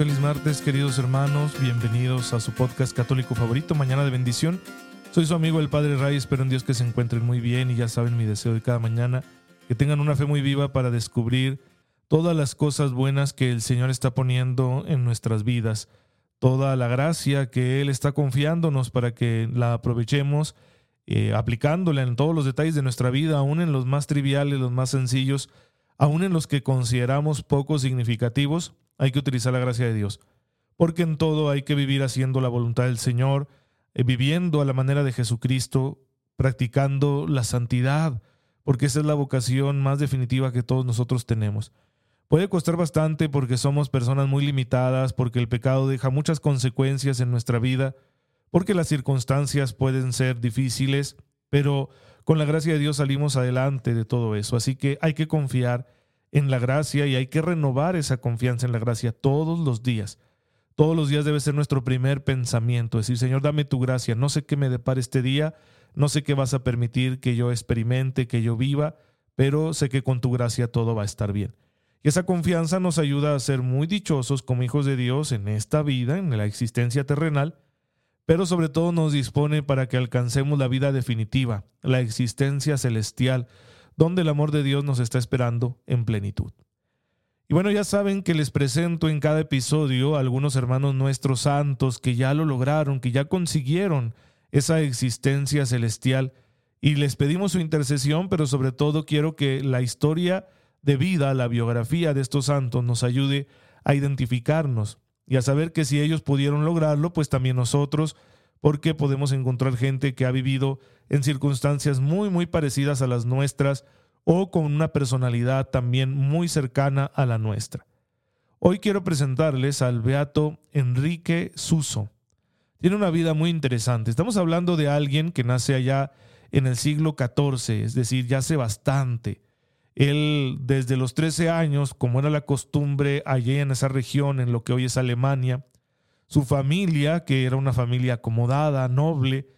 Feliz martes, queridos hermanos. Bienvenidos a su podcast católico favorito, Mañana de Bendición. Soy su amigo el Padre Ray. Espero en Dios que se encuentren muy bien y ya saben mi deseo de cada mañana. Que tengan una fe muy viva para descubrir todas las cosas buenas que el Señor está poniendo en nuestras vidas. Toda la gracia que Él está confiándonos para que la aprovechemos, eh, aplicándola en todos los detalles de nuestra vida, aún en los más triviales, los más sencillos, aún en los que consideramos poco significativos hay que utilizar la gracia de Dios. Porque en todo hay que vivir haciendo la voluntad del Señor, eh, viviendo a la manera de Jesucristo, practicando la santidad, porque esa es la vocación más definitiva que todos nosotros tenemos. Puede costar bastante porque somos personas muy limitadas, porque el pecado deja muchas consecuencias en nuestra vida, porque las circunstancias pueden ser difíciles, pero con la gracia de Dios salimos adelante de todo eso. Así que hay que confiar en la gracia y hay que renovar esa confianza en la gracia todos los días. Todos los días debe ser nuestro primer pensamiento, decir, Señor, dame tu gracia, no sé qué me depara este día, no sé qué vas a permitir que yo experimente, que yo viva, pero sé que con tu gracia todo va a estar bien. Y esa confianza nos ayuda a ser muy dichosos como hijos de Dios en esta vida, en la existencia terrenal, pero sobre todo nos dispone para que alcancemos la vida definitiva, la existencia celestial, donde el amor de Dios nos está esperando en plenitud. Y bueno, ya saben que les presento en cada episodio a algunos hermanos nuestros santos que ya lo lograron, que ya consiguieron esa existencia celestial y les pedimos su intercesión, pero sobre todo quiero que la historia de vida, la biografía de estos santos nos ayude a identificarnos y a saber que si ellos pudieron lograrlo, pues también nosotros porque podemos encontrar gente que ha vivido en circunstancias muy, muy parecidas a las nuestras o con una personalidad también muy cercana a la nuestra. Hoy quiero presentarles al beato Enrique Suso. Tiene una vida muy interesante. Estamos hablando de alguien que nace allá en el siglo XIV, es decir, ya hace bastante. Él desde los 13 años, como era la costumbre allí en esa región, en lo que hoy es Alemania, su familia, que era una familia acomodada, noble,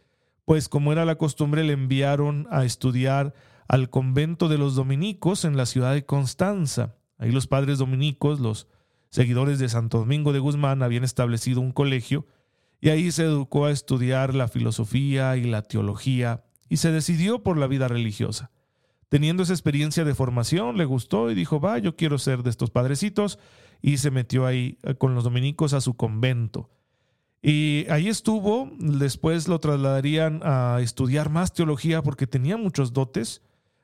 pues como era la costumbre le enviaron a estudiar al convento de los dominicos en la ciudad de Constanza. Ahí los padres dominicos, los seguidores de Santo Domingo de Guzmán, habían establecido un colegio y ahí se educó a estudiar la filosofía y la teología y se decidió por la vida religiosa. Teniendo esa experiencia de formación, le gustó y dijo, va, yo quiero ser de estos padrecitos y se metió ahí eh, con los dominicos a su convento. Y ahí estuvo, después lo trasladarían a estudiar más teología porque tenía muchos dotes,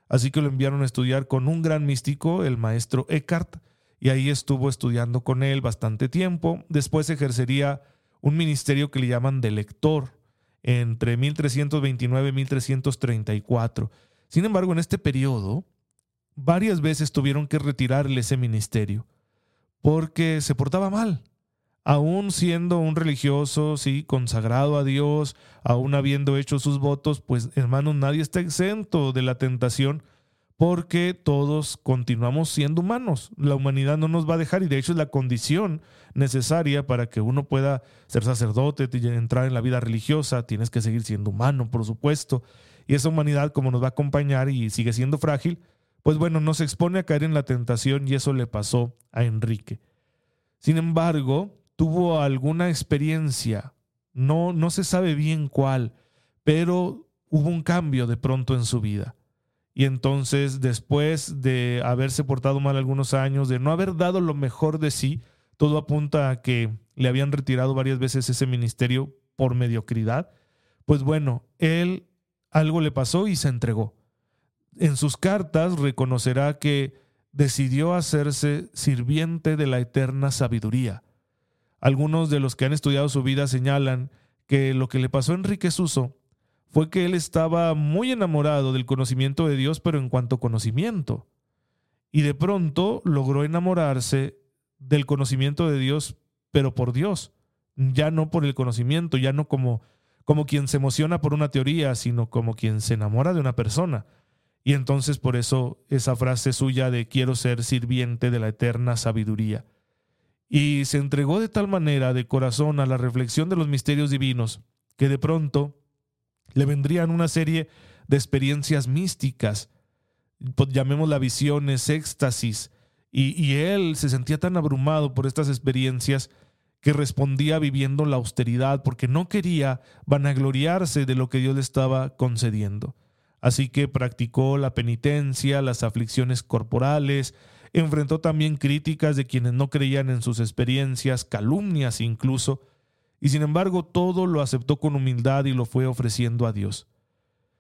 así que lo enviaron a estudiar con un gran místico, el maestro Eckhart, y ahí estuvo estudiando con él bastante tiempo. Después ejercería un ministerio que le llaman de lector entre 1329 y 1334. Sin embargo, en este periodo, varias veces tuvieron que retirarle ese ministerio porque se portaba mal. Aún siendo un religioso, sí, consagrado a Dios, aún habiendo hecho sus votos, pues hermanos, nadie está exento de la tentación porque todos continuamos siendo humanos. La humanidad no nos va a dejar y de hecho es la condición necesaria para que uno pueda ser sacerdote y entrar en la vida religiosa. Tienes que seguir siendo humano, por supuesto. Y esa humanidad, como nos va a acompañar y sigue siendo frágil, pues bueno, nos expone a caer en la tentación y eso le pasó a Enrique. Sin embargo, tuvo alguna experiencia, no, no se sabe bien cuál, pero hubo un cambio de pronto en su vida. Y entonces, después de haberse portado mal algunos años, de no haber dado lo mejor de sí, todo apunta a que le habían retirado varias veces ese ministerio por mediocridad, pues bueno, él algo le pasó y se entregó en sus cartas reconocerá que decidió hacerse sirviente de la eterna sabiduría. Algunos de los que han estudiado su vida señalan que lo que le pasó a Enrique Suso fue que él estaba muy enamorado del conocimiento de Dios, pero en cuanto conocimiento. Y de pronto logró enamorarse del conocimiento de Dios, pero por Dios, ya no por el conocimiento, ya no como como quien se emociona por una teoría, sino como quien se enamora de una persona. Y entonces por eso esa frase suya de quiero ser sirviente de la eterna sabiduría. Y se entregó de tal manera de corazón a la reflexión de los misterios divinos, que de pronto le vendrían una serie de experiencias místicas, pues, llamémosla visiones, éxtasis, y, y él se sentía tan abrumado por estas experiencias que respondía viviendo la austeridad porque no quería vanagloriarse de lo que Dios le estaba concediendo. Así que practicó la penitencia, las aflicciones corporales, enfrentó también críticas de quienes no creían en sus experiencias, calumnias incluso, y sin embargo todo lo aceptó con humildad y lo fue ofreciendo a Dios.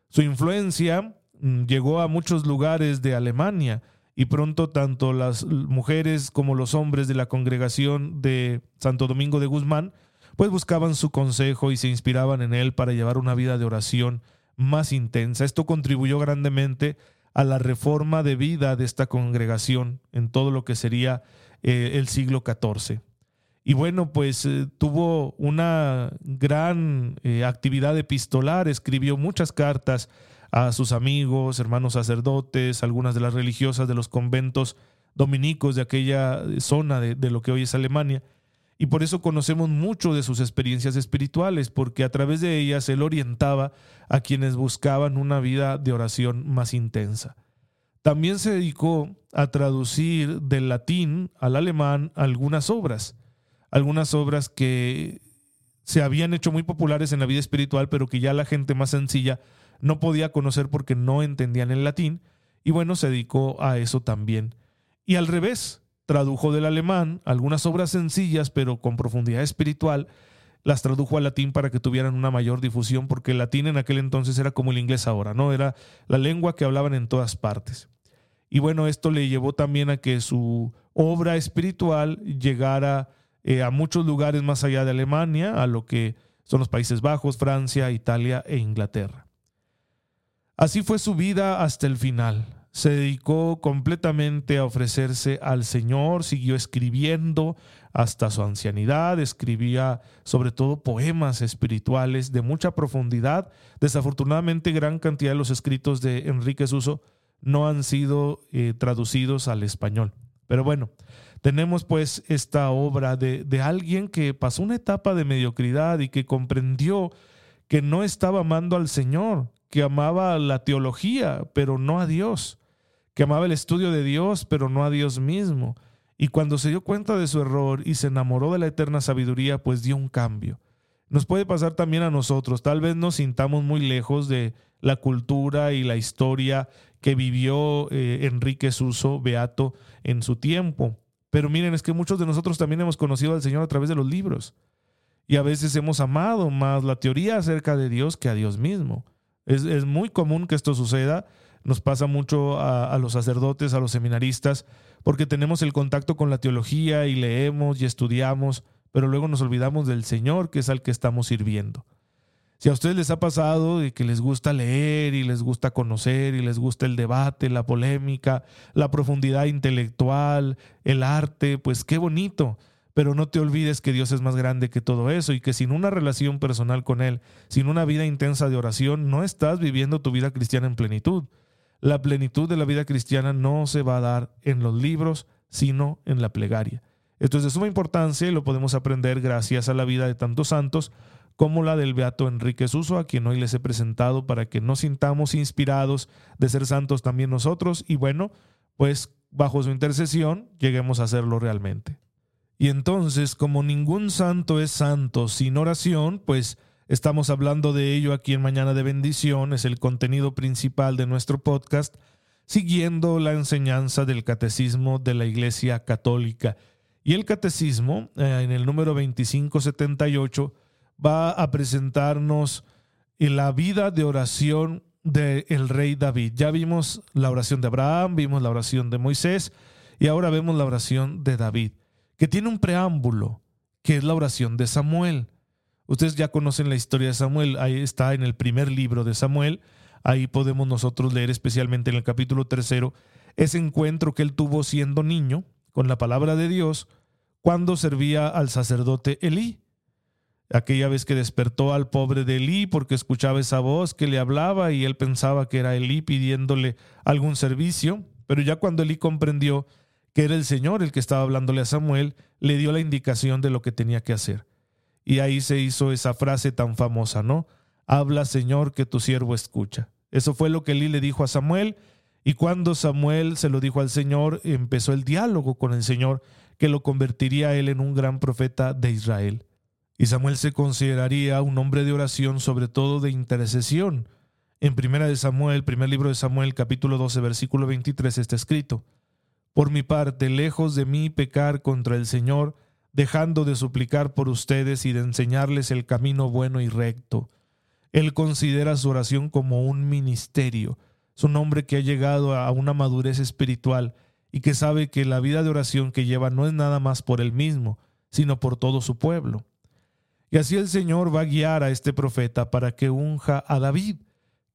Su influencia mm, llegó a muchos lugares de Alemania y pronto tanto las mujeres como los hombres de la congregación de Santo Domingo de Guzmán pues buscaban su consejo y se inspiraban en él para llevar una vida de oración más intensa. Esto contribuyó grandemente a la reforma de vida de esta congregación en todo lo que sería eh, el siglo XIV. Y bueno, pues eh, tuvo una gran eh, actividad epistolar, escribió muchas cartas a sus amigos, hermanos sacerdotes, algunas de las religiosas de los conventos dominicos de aquella zona de, de lo que hoy es Alemania. Y por eso conocemos mucho de sus experiencias espirituales, porque a través de ellas él orientaba a quienes buscaban una vida de oración más intensa. También se dedicó a traducir del latín al alemán algunas obras, algunas obras que se habían hecho muy populares en la vida espiritual, pero que ya la gente más sencilla no podía conocer porque no entendían el latín, y bueno, se dedicó a eso también. Y al revés, tradujo del alemán algunas obras sencillas pero con profundidad espiritual, las tradujo al latín para que tuvieran una mayor difusión, porque el latín en aquel entonces era como el inglés ahora, ¿no? Era la lengua que hablaban en todas partes. Y bueno, esto le llevó también a que su obra espiritual llegara eh, a muchos lugares más allá de Alemania, a lo que son los Países Bajos, Francia, Italia e Inglaterra. Así fue su vida hasta el final se dedicó completamente a ofrecerse al Señor, siguió escribiendo hasta su ancianidad, escribía sobre todo poemas espirituales de mucha profundidad. Desafortunadamente, gran cantidad de los escritos de Enrique Suso no han sido eh, traducidos al español. Pero bueno, tenemos pues esta obra de, de alguien que pasó una etapa de mediocridad y que comprendió que no estaba amando al Señor, que amaba la teología, pero no a Dios, que amaba el estudio de Dios, pero no a Dios mismo. Y cuando se dio cuenta de su error y se enamoró de la eterna sabiduría, pues dio un cambio. Nos puede pasar también a nosotros. Tal vez nos sintamos muy lejos de la cultura y la historia que vivió eh, Enrique Suso, Beato, en su tiempo. Pero miren, es que muchos de nosotros también hemos conocido al Señor a través de los libros. Y a veces hemos amado más la teoría acerca de Dios que a Dios mismo. Es, muy común que esto suceda. Nos pasa mucho a, a los sacerdotes, a los seminaristas, porque tenemos el contacto con la teología y leemos y estudiamos, pero luego nos olvidamos del Señor, que es al que estamos sirviendo. Si a ustedes les ha pasado de que les gusta leer y les gusta conocer y les gusta el debate, la polémica, la profundidad intelectual, el arte, pues qué bonito pero no te olvides que Dios es más grande que todo eso y que sin una relación personal con Él, sin una vida intensa de oración, no estás viviendo tu vida cristiana en plenitud. La plenitud de la vida cristiana no se va a dar en los libros, sino en la plegaria. Esto es de suma importancia y lo podemos aprender gracias a la vida de tantos santos como la del Beato Enrique Suso, a quien hoy les he presentado para que nos sintamos inspirados de ser santos también nosotros y bueno, pues bajo su intercesión lleguemos a hacerlo realmente. Y entonces, como ningún santo es santo sin oración, pues estamos hablando de ello aquí en Mañana de Bendición, es el contenido principal de nuestro podcast, siguiendo la enseñanza del Catecismo de la Iglesia Católica. Y el Catecismo, eh, en el número 2578, va a presentarnos la vida de oración del rey David. Ya vimos la oración de Abraham, vimos la oración de Moisés y ahora vemos la oración de David que tiene un preámbulo, que es la oración de Samuel. Ustedes ya conocen la historia de Samuel, ahí está en el primer libro de Samuel, ahí podemos nosotros leer especialmente en el capítulo tercero ese encuentro que él tuvo siendo niño con la palabra de Dios cuando servía al sacerdote Elí. aquella vez que despertó al pobre de Elí porque escuchaba esa voz que le hablaba y él pensaba que era Elí pidiéndole algún servicio, pero ya cuando Elí comprendió que era el Señor el que estaba hablándole a Samuel, le dio la indicación de lo que tenía que hacer. Y ahí se hizo esa frase tan famosa, ¿no? Habla Señor que tu siervo escucha. Eso fue lo que Elí le dijo a Samuel y cuando Samuel se lo dijo al Señor, empezó el diálogo con el Señor que lo convertiría él en un gran profeta de Israel. Y Samuel se consideraría un hombre de oración, sobre todo de intercesión. En Primera de Samuel, primer libro de Samuel, capítulo 12, versículo 23 está escrito: Por mi parte, lejos de mí pecar contra el Señor, dejando de suplicar por ustedes y de enseñarles el camino bueno y recto. Él considera su oración como un ministerio. Es un hombre que ha llegado a una madurez espiritual y que sabe que la vida de oración que lleva no es nada más por él mismo, sino por todo su pueblo. Y así el Señor va a guiar a este profeta para que unja a David,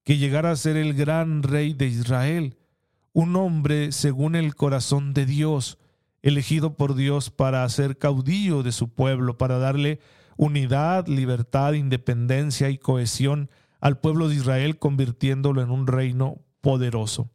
que llegara a ser el gran rey de Israel, un hombre según el corazón de Dios, elegido por Dios para ser caudillo de su pueblo, para darle unidad, libertad, independencia y cohesión al pueblo de Israel, convirtiéndolo en un reino poderoso.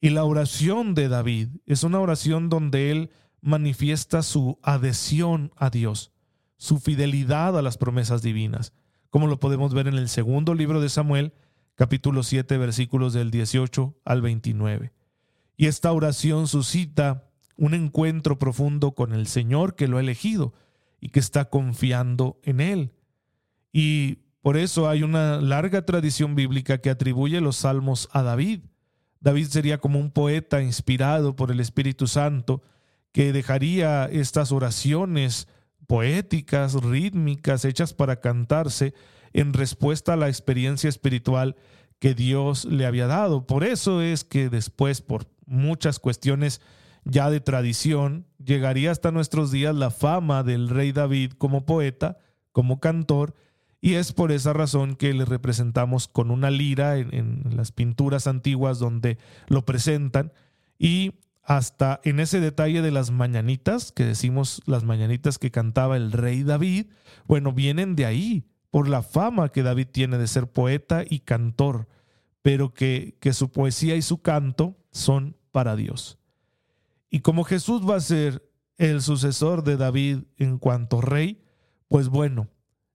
Y la oración de David es una oración donde él manifiesta su adhesión a Dios, su fidelidad a las promesas divinas, como lo podemos ver en el segundo libro de Samuel, capítulo 7, versículos del 18 al 29. Y esta oración suscita un encuentro profundo con el Señor que lo ha elegido y que está confiando en Él. Y por eso hay una larga tradición bíblica que atribuye los salmos a David. David sería como un poeta inspirado por el Espíritu Santo que dejaría estas oraciones poéticas, rítmicas, hechas para cantarse en respuesta a la experiencia espiritual que Dios le había dado. Por eso es que después, por muchas cuestiones ya de tradición, llegaría hasta nuestros días la fama del rey David como poeta, como cantor, y es por esa razón que le representamos con una lira en, las pinturas antiguas donde lo presentan y hasta en ese detalle de las mañanitas, que decimos las mañanitas que cantaba el rey David, bueno, vienen de ahí, por la fama que David tiene de ser poeta y cantor, pero que, que su poesía y su canto son para Dios. Y como Jesús va a ser el sucesor de David en cuanto rey, pues bueno,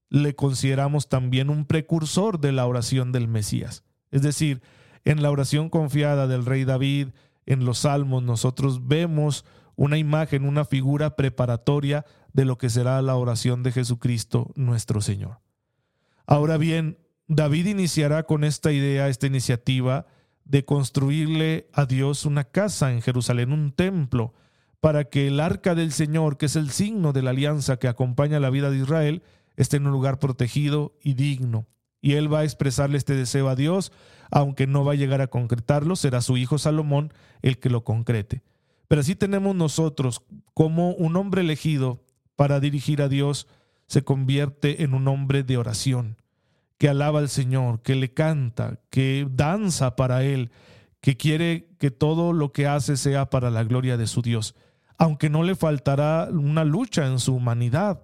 le consideramos también un precursor de la oración del Mesías. Es decir, en la oración confiada del rey David, en los salmos, nosotros vemos una imagen, una figura preparatoria de lo que será la oración de Jesucristo nuestro Señor. Ahora bien, David iniciará con esta idea, esta iniciativa de construirle a Dios una casa en Jerusalén, un templo, para que el arca del Señor, que es el signo de la alianza que acompaña la vida de Israel, esté en un lugar protegido y digno. Y él va a expresarle este deseo a Dios, aunque no va a llegar a concretarlo, será su hijo Salomón el que lo concrete. Pero así tenemos nosotros como un hombre elegido para dirigir a Dios se convierte en un hombre de oración, que alaba al Señor, que le canta, que danza para Él, que quiere que todo lo que hace sea para la gloria de su Dios, aunque no le faltará una lucha en su humanidad,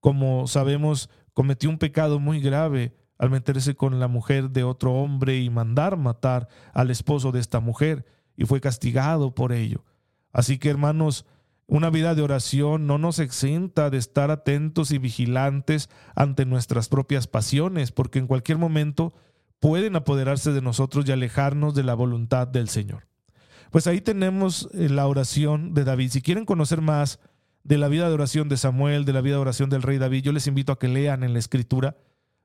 como sabemos, cometió un pecado muy grave al meterse con la mujer de otro hombre y mandar matar al esposo de esta mujer, y fue castigado por ello. Así que, hermanos, una vida de oración no nos exenta de estar atentos y vigilantes ante nuestras propias pasiones, porque en cualquier momento pueden apoderarse de nosotros y alejarnos de la voluntad del Señor. Pues ahí tenemos eh, la oración de David. Si quieren conocer más, de la vida de oración de Samuel, de la vida de oración del rey David, yo les invito a que lean en la escritura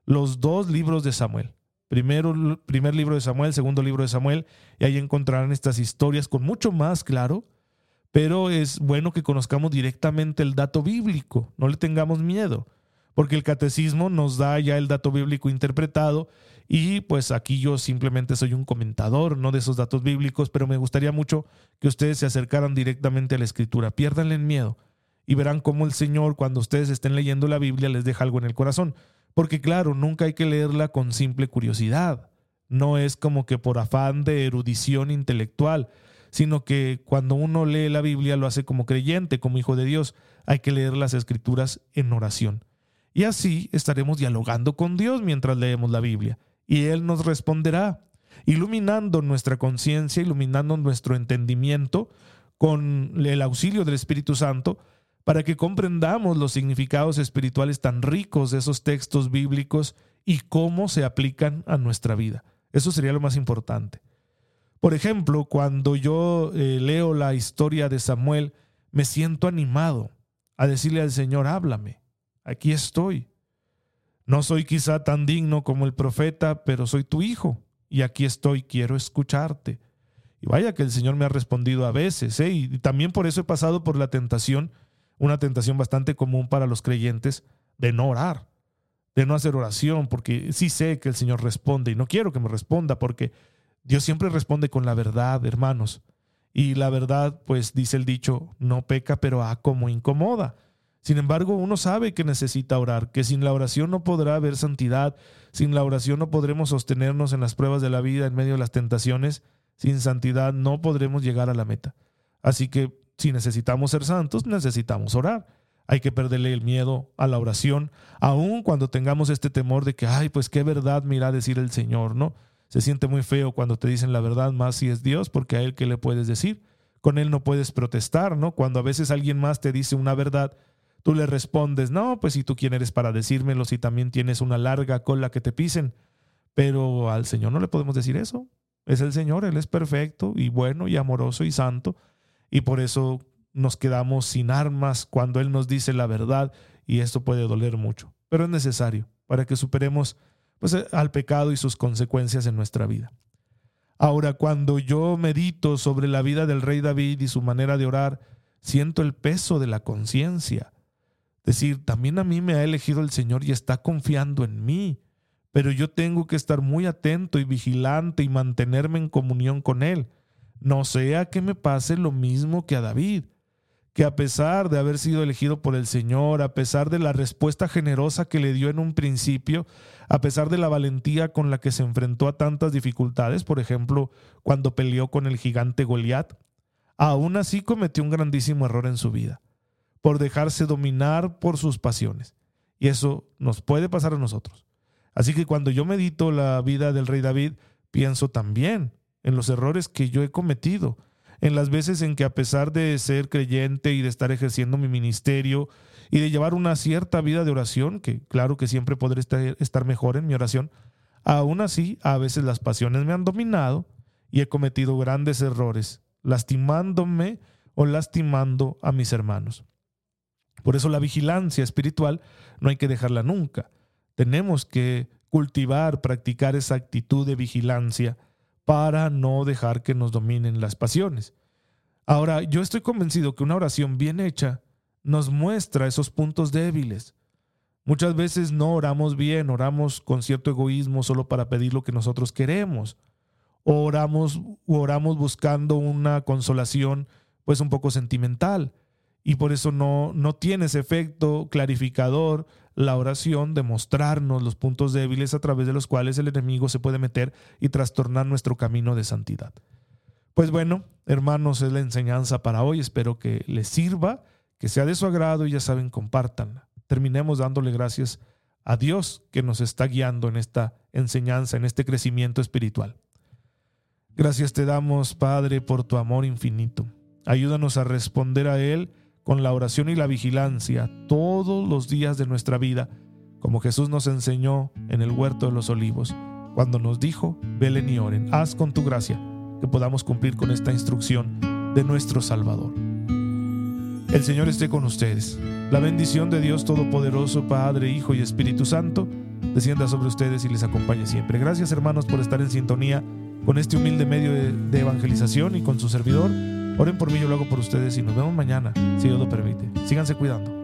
los dos libros de Samuel. Primero, primer libro de Samuel, segundo libro de Samuel, y ahí encontrarán estas historias con mucho más claro, pero es bueno que conozcamos directamente el dato bíblico, no le tengamos miedo, porque el catecismo nos da ya el dato bíblico interpretado y pues aquí yo simplemente soy un comentador, no de esos datos bíblicos, pero me gustaría mucho que ustedes se acercaran directamente a la escritura, piérdanle el miedo y verán cómo el Señor cuando ustedes estén leyendo la Biblia les deja algo en el corazón. Porque claro, nunca hay que leerla con simple curiosidad. No es como que por afán de erudición intelectual, sino que cuando uno lee la Biblia lo hace como creyente, como hijo de Dios. Hay que leer las escrituras en oración. Y así estaremos dialogando con Dios mientras leemos la Biblia. Y Él nos responderá, iluminando nuestra conciencia, iluminando nuestro entendimiento con el auxilio del Espíritu Santo, para que comprendamos los significados espirituales tan ricos de esos textos bíblicos y cómo se aplican a nuestra vida. Eso sería lo más importante. Por ejemplo, cuando yo eh, leo la historia de Samuel, me siento animado a decirle al Señor, háblame, aquí estoy. No soy quizá tan digno como el profeta, pero soy tu hijo y aquí estoy, quiero escucharte. Y vaya que el Señor me ha respondido a veces, ¿eh? y también por eso he pasado por la tentación, una tentación bastante común para los creyentes, de no orar, de no hacer oración, porque sí sé que el Señor responde y no quiero que me responda porque Dios siempre responde con la verdad, hermanos. Y la verdad, pues dice el dicho, no peca, pero a como incomoda. Sin embargo, uno sabe que necesita orar, que sin la oración no podrá haber santidad, sin la oración no podremos sostenernos en las pruebas de la vida en medio de las tentaciones, sin santidad no podremos llegar a la meta. Así que si necesitamos ser santos, necesitamos orar. Hay que perderle el miedo a la oración, aun cuando tengamos este temor de que, ay, pues qué verdad me irá a decir el Señor, ¿no? Se siente muy feo cuando te dicen la verdad, más si es Dios, porque a Él qué le puedes decir. Con Él no puedes protestar, ¿no? Cuando a veces alguien más te dice una verdad, tú le respondes, no, pues si tú quién eres para decírmelo, si también tienes una larga cola que te pisen. Pero al Señor no le podemos decir eso. Es el Señor, Él es perfecto y bueno y amoroso y santo. Y por eso nos quedamos sin armas cuando Él nos dice la verdad y esto puede doler mucho. Pero es necesario para que superemos pues, eh, al pecado y sus consecuencias en nuestra vida. Ahora, cuando yo medito sobre la vida del rey David y su manera de orar, siento el peso de la conciencia. Decir, también a mí me ha elegido el Señor y está confiando en mí, pero yo tengo que estar muy atento y vigilante y mantenerme en comunión con Él. No sea que me pase lo mismo que a David, que a pesar de haber sido elegido por el Señor, a pesar de la respuesta generosa que le dio en un principio, a pesar de la valentía con la que se enfrentó a tantas dificultades, por ejemplo, cuando peleó con el gigante Goliat, aún así cometió un grandísimo error en su vida, por dejarse dominar por sus pasiones. Y eso nos puede pasar a nosotros. Así que cuando yo medito la vida del rey David, pienso también en los errores que yo he cometido, en las veces en que a pesar de ser creyente y de estar ejerciendo mi ministerio y de llevar una cierta vida de oración, que claro que siempre podré estar mejor en mi oración, aún así a veces las pasiones me han dominado y he cometido grandes errores, lastimándome o lastimando a mis hermanos. Por eso la vigilancia espiritual no hay que dejarla nunca. Tenemos que cultivar, practicar esa actitud de vigilancia para no dejar que nos dominen las pasiones. Ahora, yo estoy convencido que una oración bien hecha nos muestra esos puntos débiles. Muchas veces no oramos bien, oramos con cierto egoísmo solo para pedir lo que nosotros queremos. O oramos, oramos buscando una consolación pues un poco sentimental y por eso no, no tiene ese efecto clarificador la oración de mostrarnos los puntos débiles a través de los cuales el enemigo se puede meter y trastornar nuestro camino de santidad. Pues bueno, hermanos, es la enseñanza para hoy. Espero que les sirva, que sea de su agrado y ya saben, compártanla. Terminemos dándole gracias a Dios que nos está guiando en esta enseñanza, en este crecimiento espiritual. Gracias te damos, Padre, por tu amor infinito. Ayúdanos a responder a Él con la oración y la vigilancia todos los días de nuestra vida, como Jesús nos enseñó en el huerto de los olivos, cuando nos dijo, velen y oren, haz con tu gracia que podamos cumplir con esta instrucción de nuestro Salvador. El Señor esté con ustedes. La bendición de Dios Todopoderoso, Padre, Hijo y Espíritu Santo, descienda sobre ustedes y les acompañe siempre. Gracias hermanos por estar en sintonía con este humilde medio de, de evangelización y con su servidor. Oren por mí, yo lo hago por ustedes y nos vemos mañana, si Dios lo permite. Síganse cuidando.